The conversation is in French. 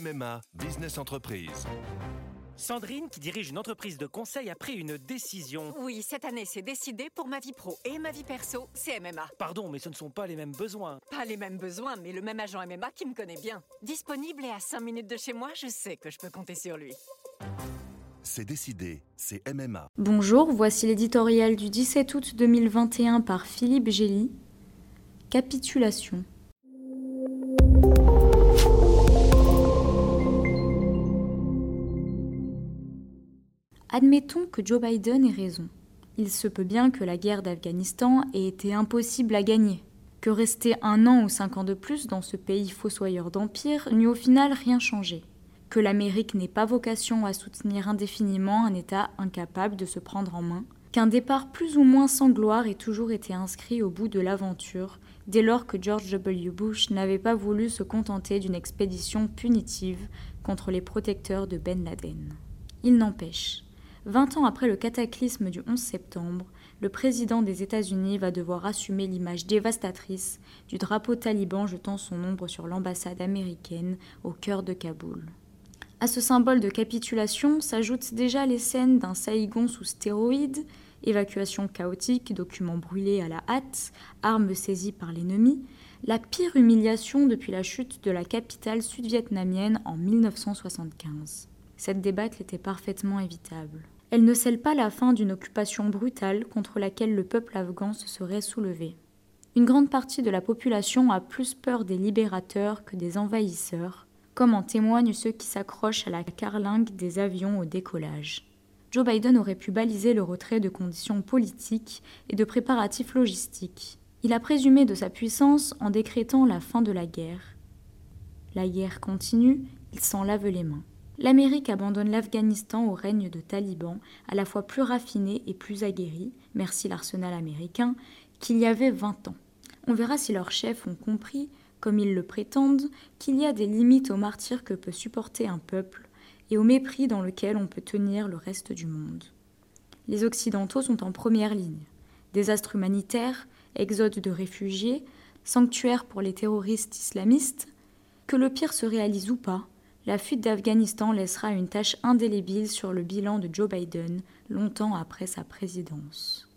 MMA Business Entreprise. Sandrine, qui dirige une entreprise de conseil, a pris une décision. Oui, cette année, c'est décidé pour ma vie pro et ma vie perso, c'est MMA. Pardon, mais ce ne sont pas les mêmes besoins. Pas les mêmes besoins, mais le même agent MMA qui me connaît bien. Disponible et à 5 minutes de chez moi, je sais que je peux compter sur lui. C'est décidé, c'est MMA. Bonjour, voici l'éditorial du 17 août 2021 par Philippe Gély. Capitulation. Admettons que Joe Biden ait raison. Il se peut bien que la guerre d'Afghanistan ait été impossible à gagner, que rester un an ou cinq ans de plus dans ce pays fossoyeur d'empire n'eût au final rien changé, que l'Amérique n'ait pas vocation à soutenir indéfiniment un État incapable de se prendre en main, qu'un départ plus ou moins sans gloire ait toujours été inscrit au bout de l'aventure, dès lors que George W. Bush n'avait pas voulu se contenter d'une expédition punitive contre les protecteurs de Ben Laden. Il n'empêche, Vingt ans après le cataclysme du 11 septembre, le président des États-Unis va devoir assumer l'image dévastatrice du drapeau taliban jetant son ombre sur l'ambassade américaine au cœur de Kaboul. À ce symbole de capitulation s'ajoutent déjà les scènes d'un Saïgon sous stéroïdes, évacuation chaotique, documents brûlés à la hâte, armes saisies par l'ennemi, la pire humiliation depuis la chute de la capitale sud-vietnamienne en 1975 cette débâcle était parfaitement évitable. Elle ne scelle pas la fin d'une occupation brutale contre laquelle le peuple afghan se serait soulevé. Une grande partie de la population a plus peur des libérateurs que des envahisseurs, comme en témoignent ceux qui s'accrochent à la carlingue des avions au décollage. Joe Biden aurait pu baliser le retrait de conditions politiques et de préparatifs logistiques. Il a présumé de sa puissance en décrétant la fin de la guerre. La guerre continue, il s'en lave les mains l'Amérique abandonne l'Afghanistan au règne de talibans, à la fois plus raffinés et plus aguerris, merci l'arsenal américain, qu'il y avait 20 ans. On verra si leurs chefs ont compris, comme ils le prétendent, qu'il y a des limites au martyr que peut supporter un peuple et au mépris dans lequel on peut tenir le reste du monde. Les Occidentaux sont en première ligne. Désastres humanitaires, exode de réfugiés, sanctuaires pour les terroristes islamistes, que le pire se réalise ou pas, la fuite d'Afghanistan laissera une tache indélébile sur le bilan de Joe Biden longtemps après sa présidence.